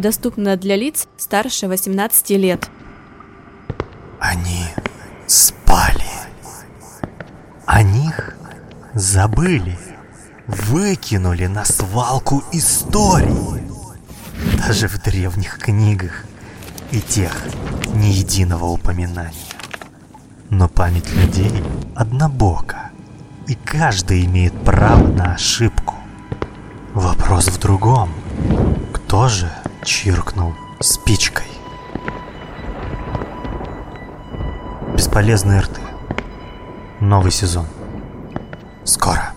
доступна для лиц старше 18 лет. Они спали. О них забыли. Выкинули на свалку истории. Даже в древних книгах и тех ни единого упоминания. Но память людей однобока, и каждый имеет право на ошибку. Вопрос в другом. Кто же чиркнул спичкой? Бесполезные рты. Новый сезон. Скоро.